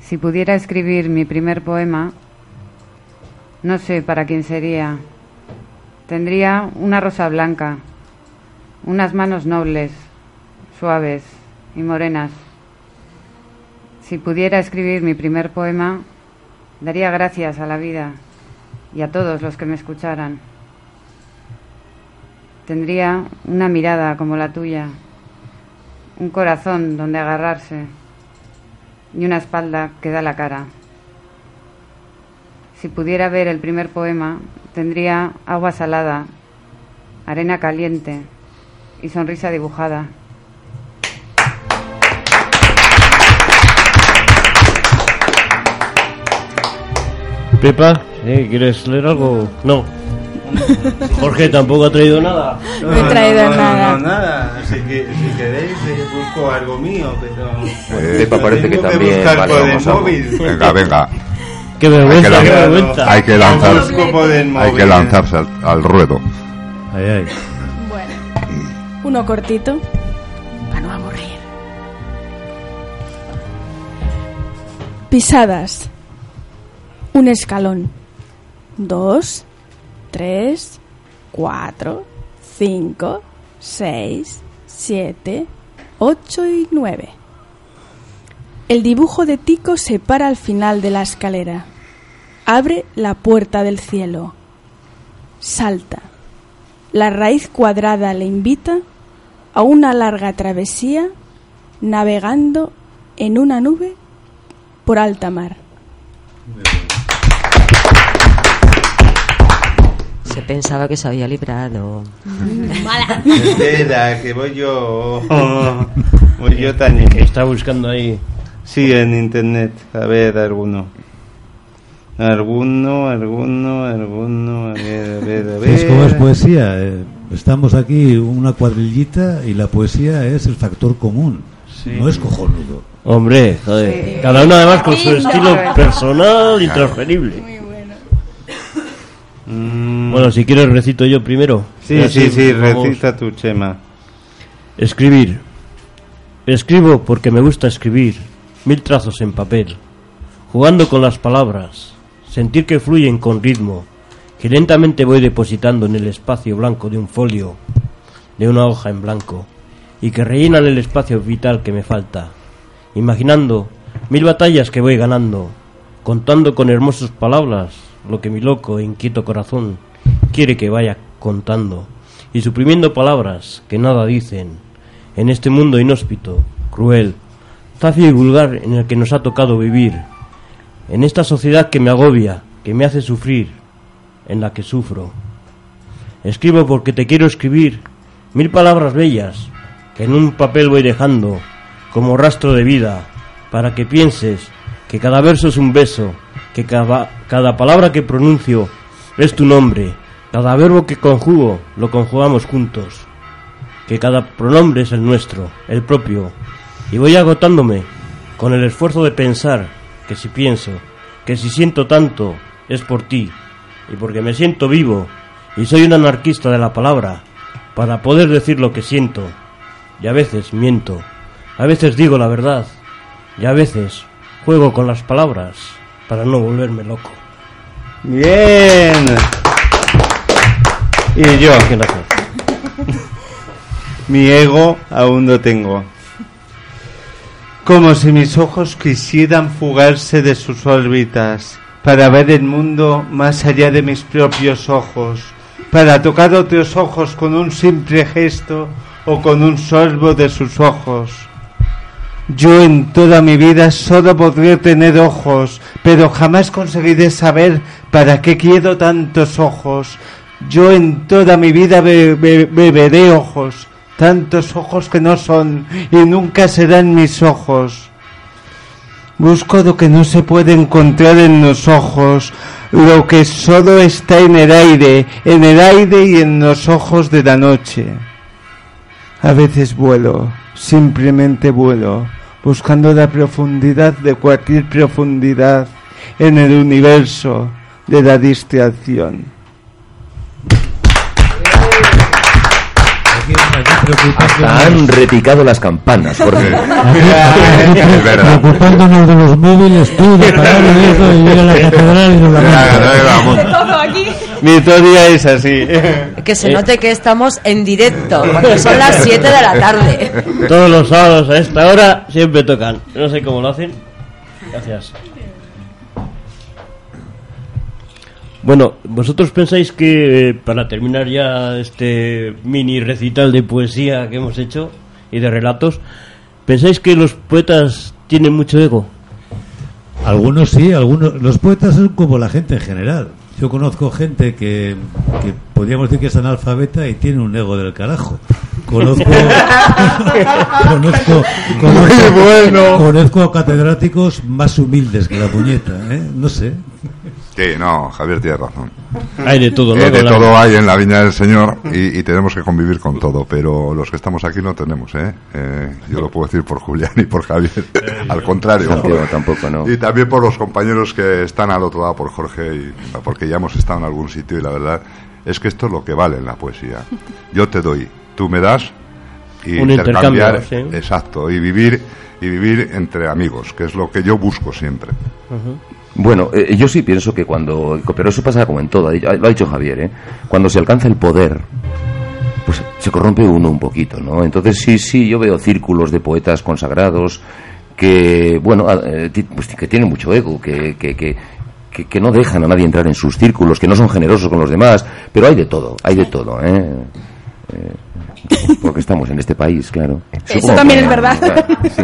Si pudiera escribir mi primer poema, no sé para quién sería. Tendría una rosa blanca, unas manos nobles, suaves y morenas. Si pudiera escribir mi primer poema, daría gracias a la vida y a todos los que me escucharan. Tendría una mirada como la tuya, un corazón donde agarrarse y una espalda que da la cara. Si pudiera ver el primer poema, tendría agua salada, arena caliente y sonrisa dibujada. Pepa. ¿quieres leer algo? No. Jorge tampoco ha traído nada. No he traído no, nada. No, nada. Así que si queréis, eh, busco algo mío, pero. Eh, Pepa parece que también vale, vamos a- móvil. Venga, venga. Qué vergüenza, hay que, qué lanzar- vergüenza. hay que lanzar- hay que lanzarse al, al ruedo. Bueno, uno cortito para no aburrir. Pisadas. Un escalón. Dos, tres, cuatro, cinco, seis, siete, ocho y nueve. El dibujo de Tico se para al final de la escalera. Abre la puerta del cielo. Salta. La raíz cuadrada le invita a una larga travesía navegando en una nube por alta mar. Se pensaba que se había librado. Espera, que voy yo. Voy yo también. Está buscando ahí. Sí, en internet. A ver, alguno. Alguno, alguno, alguno. A ver, a ver, a ver. ¿Sabes cómo es poesía? Eh, estamos aquí una cuadrillita y la poesía es el factor común. No es cojonudo. Hombre, joder. Cada uno además con su estilo personal y transferible. Bueno, si quieres recito yo primero. Mm. Sí, sí, sí, vamos. recita tu chema. Escribir. Escribo porque me gusta escribir. Mil trazos en papel. Jugando con las palabras. Sentir que fluyen con ritmo. Que lentamente voy depositando en el espacio blanco de un folio. De una hoja en blanco. Y que rellenan el espacio vital que me falta. Imaginando mil batallas que voy ganando. Contando con hermosas palabras lo que mi loco e inquieto corazón quiere que vaya contando. Y suprimiendo palabras que nada dicen en este mundo inhóspito, cruel, zafio y vulgar en el que nos ha tocado vivir, en esta sociedad que me agobia, que me hace sufrir, en la que sufro. Escribo porque te quiero escribir mil palabras bellas que en un papel voy dejando como rastro de vida para que pienses que cada verso es un beso, que cada, cada palabra que pronuncio es tu nombre, cada verbo que conjugo lo conjugamos juntos que cada pronombre es el nuestro, el propio, y voy agotándome con el esfuerzo de pensar que si pienso, que si siento tanto, es por ti, y porque me siento vivo, y soy un anarquista de la palabra, para poder decir lo que siento. Y a veces miento. A veces digo la verdad. Y a veces juego con las palabras para no volverme loco. Bien. Y yo. Mi ego aún lo tengo. Como si mis ojos quisieran fugarse de sus órbitas para ver el mundo más allá de mis propios ojos, para tocar otros ojos con un simple gesto o con un sorbo de sus ojos. Yo en toda mi vida solo podré tener ojos, pero jamás conseguiré saber para qué quiero tantos ojos. Yo en toda mi vida be- be- beberé ojos, tantos ojos que no son y nunca serán mis ojos. Busco lo que no se puede encontrar en los ojos, lo que solo está en el aire, en el aire y en los ojos de la noche. A veces vuelo, simplemente vuelo, buscando la profundidad de cualquier profundidad en el universo de la distracción. Hasta han repicado las campanas, Jorge. (laughs) Preocupándonos de los móviles, tú, de parar eso, y ir a la catedral y nos la. Mi historia es así. Que se note que estamos en directo, porque son las 7 de la tarde. Todos los sábados a esta hora siempre tocan. No sé cómo lo hacen. Gracias. Bueno, vosotros pensáis que eh, para terminar ya este mini recital de poesía que hemos hecho y de relatos, ¿pensáis que los poetas tienen mucho ego? Algunos sí, algunos. Los poetas son como la gente en general. Yo conozco gente que, que podríamos decir que es analfabeta y tiene un ego del carajo. Conozco, (laughs) conozco, conozco, conozco a catedráticos más humildes que la puñeta, ¿eh? No sé. Sí, no, Javier tiene razón. Hay de todo, ¿no? Eh, de la- todo hay en la viña del Señor y, y tenemos que convivir con todo, pero los que estamos aquí no tenemos, ¿eh? Eh, yo lo puedo decir por Julián y por Javier, (laughs) al contrario. Tampoco, no. Y también por los compañeros que están al otro lado, por Jorge, y, porque ya hemos estado en algún sitio y la verdad es que esto es lo que vale en la poesía. Yo te doy, tú me das y Un intercambiar, intercambio, sí. exacto, y vivir y vivir entre amigos, que es lo que yo busco siempre. Bueno, eh, yo sí pienso que cuando. Pero eso pasa como en todo, lo ha dicho Javier, ¿eh? Cuando se alcanza el poder, pues se corrompe uno un poquito, ¿no? Entonces sí, sí, yo veo círculos de poetas consagrados que, bueno, eh, pues, que tienen mucho ego, que, que, que, que, que no dejan a nadie entrar en sus círculos, que no son generosos con los demás, pero hay de todo, hay de todo, ¿eh? Eh, porque estamos en este país, claro. Eso Supongo también que- es verdad. sí.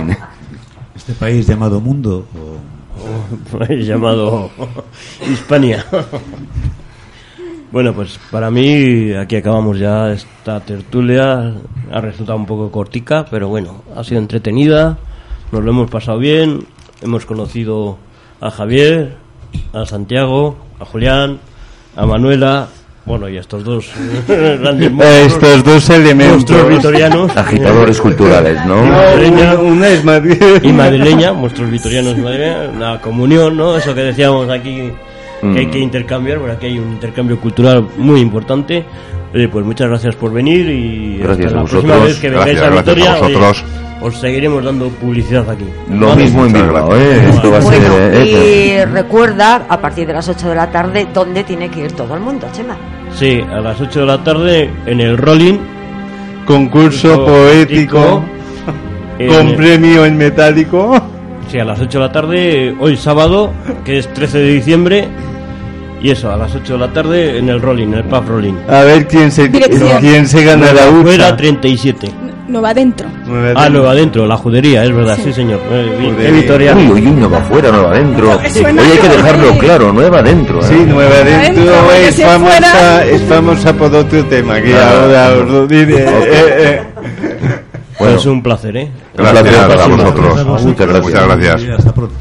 Este país llamado mundo. o- llamado Hispania. Bueno, pues para mí aquí acabamos ya esta tertulia. Ha resultado un poco cortica, pero bueno, ha sido entretenida. Nos lo hemos pasado bien. Hemos conocido a Javier, a Santiago, a Julián, a Manuela. Bueno, y a estos dos (laughs) grandes monstruos, Estos dos elementos. monstruos vitorianos. Agitadores culturales, ¿no? Madrileña Una es Madrid. y madrileña, nuestros vitorianos y madrileña, la comunión, ¿no? Eso que decíamos aquí que hay que intercambiar, porque aquí hay un intercambio cultural muy importante. Oye, pues muchas gracias por venir y Gracias hasta a la próxima vosotros. vez que vengáis Gracias, a gracias Vitoria, os seguiremos dando publicidad aquí. Lo ¿Vale? mismo en Bilbao. ¿eh? Esto va a ser... Bueno, eh, y recuerda, a partir de las 8 de la tarde, dónde tiene que ir todo el mundo, Chema. Sí, a las 8 de la tarde en el Rolling. Concurso poético. en Con el- premio en metálico. Sí, a las 8 de la tarde, hoy sábado, que es 13 de diciembre. Y eso, a las 8 de la tarde en el Rolling, en el pub Rolling. A ver quién se, Dirección. quién se gana la Fuera hucha. 37. No va adentro. Ah, Nueva Adentro, la judería, es verdad, sí, señor. Eh, vi- Judería. qué vitoriano. Uy, uy, uy, nueva afuera, nueva adentro. Oye, hay que dejarlo que- claro, nueva adentro. ¿eh? Sí, Nueva Adentro, es si famosa, fuera- es famosa por otro tema que Ah. ahora os lo diré. Ok. Eh, eh. Bueno, es un placer, ¿eh? un placer Gracias para a vosotros. Muchas gracias. Muchas gracias. Hasta pronto.